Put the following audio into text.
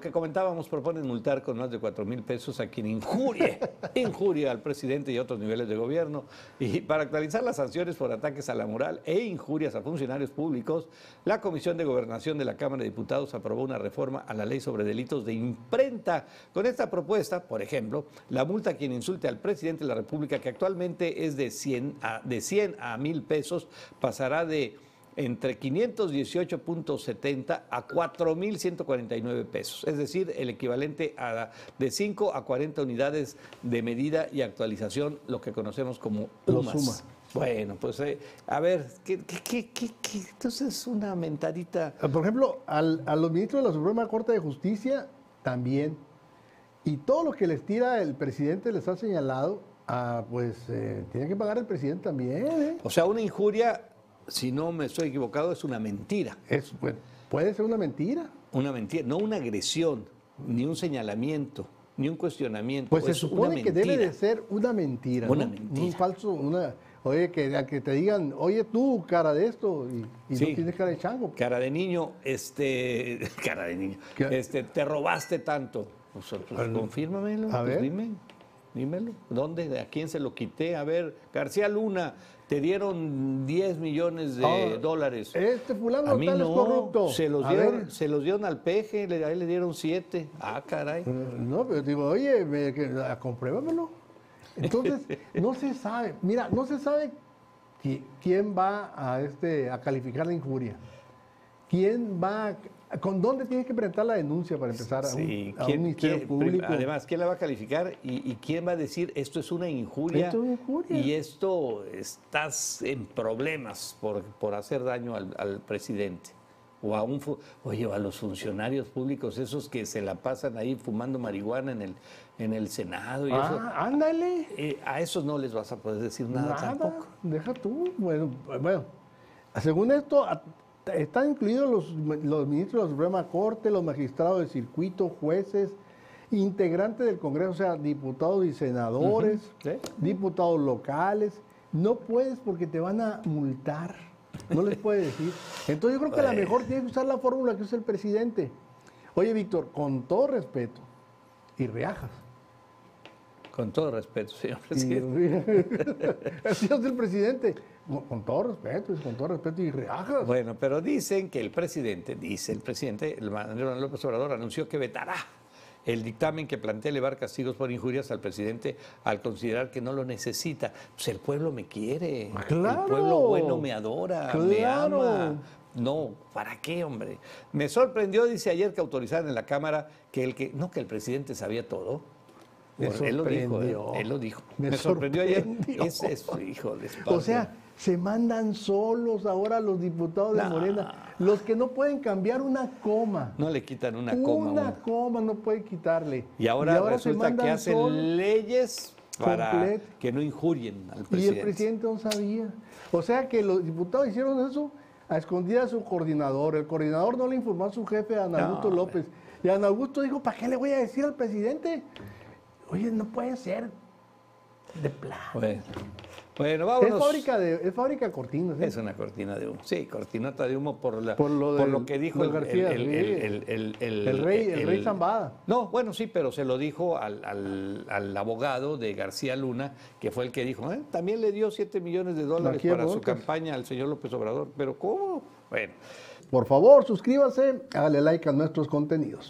que comentábamos proponen multar con más de 4 mil pesos a quien injurie, injuria al presidente y otros niveles de gobierno. Y para actualizar las sanciones por ataques a la moral e injurias a funcionarios públicos, la Comisión de Gobernación de la Cámara de Diputados aprobó una reforma a la ley sobre delitos de imprenta. Con esta propuesta, por ejemplo, la multa a quien insulte al presidente de la República, que actualmente es de 100 a, de 100 a 1000 pesos, pasará de entre 518.70 a 4.149 pesos, es decir, el equivalente a de 5 a 40 unidades de medida y actualización, lo que conocemos como UMAS. Bueno, pues eh, a ver, ¿qué, qué, qué, qué, entonces una mentadita? Ah, por ejemplo, al, a los ministros de la Suprema Corte de Justicia también. Y todo lo que les tira el presidente les ha señalado, ah, pues eh, tiene que pagar el presidente también. ¿eh? O sea, una injuria si no me estoy equivocado, es una mentira. Es, puede ser una mentira. Una mentira, no una agresión, ni un señalamiento, ni un cuestionamiento. Pues se supone que debe de ser una mentira. Una mentira. Un falso, una, oye, que, que te digan, oye tú, cara de esto, y, no tienes cara de chango. Cara de niño, este, cara de niño, este, te robaste tanto. Pues, pues confírmamelo, a pues dime. Dímelo. ¿Dónde? ¿A quién se lo quité? A ver, García Luna, te dieron 10 millones de ah, dólares. Este fulano a mí no, corrupto. Se los, dieron, se los dieron al peje, a él le dieron 7. Ah, caray. Mm, no, pero digo, oye, me, compruébamelo. Entonces, no se sabe. Mira, no se sabe quién va a, este, a calificar la injuria. ¿Quién va a ¿Con dónde tienes que presentar la denuncia para empezar a, un, ministerio público? Además, ¿quién la va a calificar y, quién va a decir esto es una injuria? Y esto estás en problemas por, por hacer daño al, presidente. O a un oye, a los funcionarios públicos, esos que se la pasan ahí fumando marihuana en el, en el Senado. Y ah, ándale. Eh, a esos no les vas a poder decir nada, nada tampoco. Deja tú. Bueno, bueno, según esto, están incluidos los, ministros de la Suprema Corte, los magistrados de circuito, jueces, integrantes del Congreso, o sea, diputados y senadores, diputados locales. No puedes porque te van a multar. No les puedes decir. Entonces yo creo que a lo mejor tiene que usar la fórmula que usa el presidente. Oye, Víctor, con todo respeto, y reajas. Con todo respeto, señor presidente. Así es el presidente. Con todo respeto, con todo respeto y reajas. Bueno, pero dicen que el presidente, dice el presidente, el Manuel López Obrador anunció que vetará el dictamen que plantea elevar castigos por injurias al presidente al considerar que no lo necesita. Pues el pueblo me quiere, claro, el pueblo bueno me adora, me ama. No, ¿para qué, hombre? Me sorprendió, dice ayer que autorizaron en la Cámara que el que, no que el presidente sabía todo, él lo dijo, ¿eh? él, lo dijo. Me, sorprendió, ayer. Es, es hijo de O sea, se mandan solos ahora los diputados de Morena, los que no pueden cambiar una coma. No le quitan una, coma. Una coma no puede quitarle. Y ahora, resulta que hacen leyes para que no injurien al presidente. Y el presidente no sabía. O sea que los diputados hicieron eso a escondida a su coordinador. El coordinador no le informó a su jefe, a Ana Augusto López. Y Ana Augusto dijo, ¿para qué le voy a decir al presidente? Oye, no puede ser de plano. Bueno, vámonos. Es fábrica de, es fábrica de cortinas. ¿eh? Es una cortina de humo. Sí, cortinota de humo por, la, por, lo, que dijo el, García, el, el, rey, el rey Zambada. No, bueno, sí, pero se lo dijo al, al, abogado de García Luna, que fue el que dijo, ¿eh? también le dio 7 millones de dólares para su campaña al señor López Obrador. Pero ¿cómo? Bueno. Por favor, suscríbase, hágale like a nuestros contenidos.